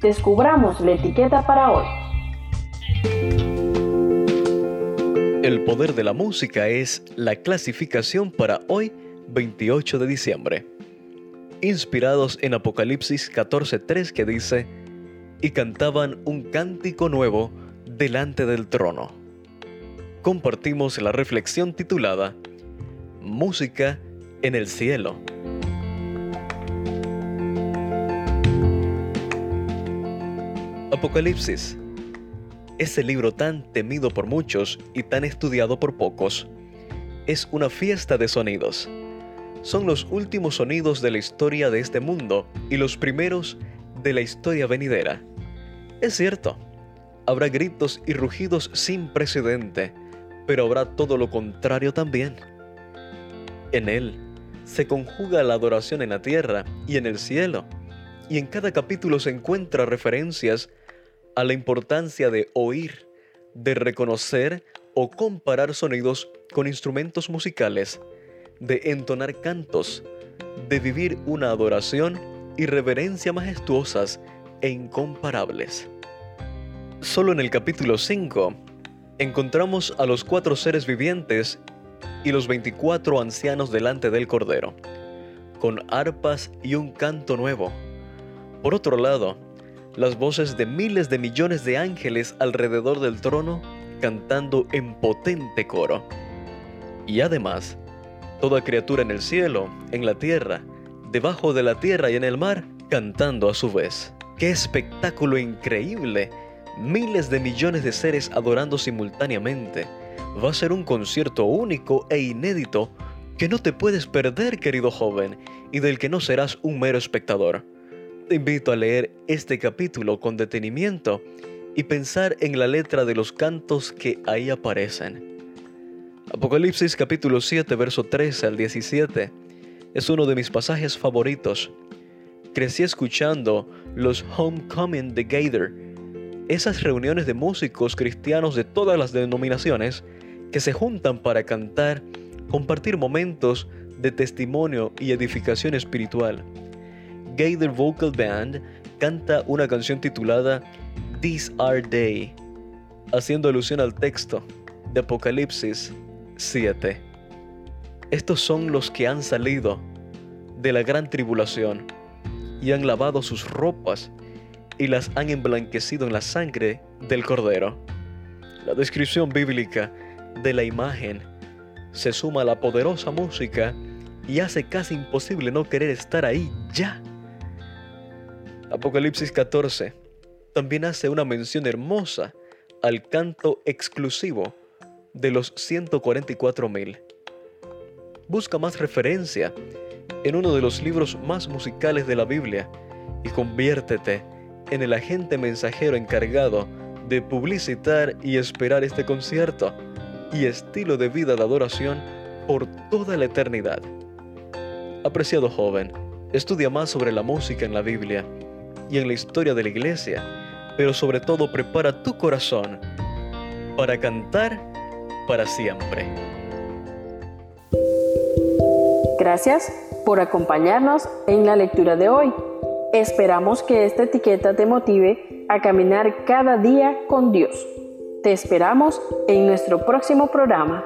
descubramos la etiqueta para hoy. El poder de la música es la clasificación para hoy, 28 de diciembre. Inspirados en Apocalipsis 14:3 que dice, y cantaban un cántico nuevo delante del trono. Compartimos la reflexión titulada Música en el cielo. Apocalipsis ese libro tan temido por muchos y tan estudiado por pocos, es una fiesta de sonidos. Son los últimos sonidos de la historia de este mundo y los primeros de la historia venidera. Es cierto, habrá gritos y rugidos sin precedente, pero habrá todo lo contrario también. En él se conjuga la adoración en la tierra y en el cielo, y en cada capítulo se encuentra referencias a la importancia de oír, de reconocer o comparar sonidos con instrumentos musicales, de entonar cantos, de vivir una adoración y reverencia majestuosas e incomparables. Solo en el capítulo 5 encontramos a los cuatro seres vivientes y los 24 ancianos delante del Cordero, con arpas y un canto nuevo. Por otro lado, las voces de miles de millones de ángeles alrededor del trono cantando en potente coro. Y además, toda criatura en el cielo, en la tierra, debajo de la tierra y en el mar, cantando a su vez. ¡Qué espectáculo increíble! Miles de millones de seres adorando simultáneamente. Va a ser un concierto único e inédito que no te puedes perder, querido joven, y del que no serás un mero espectador. Te invito a leer este capítulo con detenimiento y pensar en la letra de los cantos que ahí aparecen. Apocalipsis capítulo 7, verso 13 al 17 es uno de mis pasajes favoritos. Crecí escuchando los Homecoming de Gator, esas reuniones de músicos cristianos de todas las denominaciones que se juntan para cantar, compartir momentos de testimonio y edificación espiritual. Gator Vocal Band canta una canción titulada These Are Day, haciendo alusión al texto de Apocalipsis 7. Estos son los que han salido de la gran tribulación y han lavado sus ropas y las han emblanquecido en la sangre del Cordero. La descripción bíblica de la imagen se suma a la poderosa música y hace casi imposible no querer estar ahí ya. Apocalipsis 14 también hace una mención hermosa al canto exclusivo de los 144.000. Busca más referencia en uno de los libros más musicales de la Biblia y conviértete en el agente mensajero encargado de publicitar y esperar este concierto y estilo de vida de adoración por toda la eternidad. Apreciado joven, estudia más sobre la música en la Biblia y en la historia de la iglesia, pero sobre todo prepara tu corazón para cantar para siempre. Gracias por acompañarnos en la lectura de hoy. Esperamos que esta etiqueta te motive a caminar cada día con Dios. Te esperamos en nuestro próximo programa.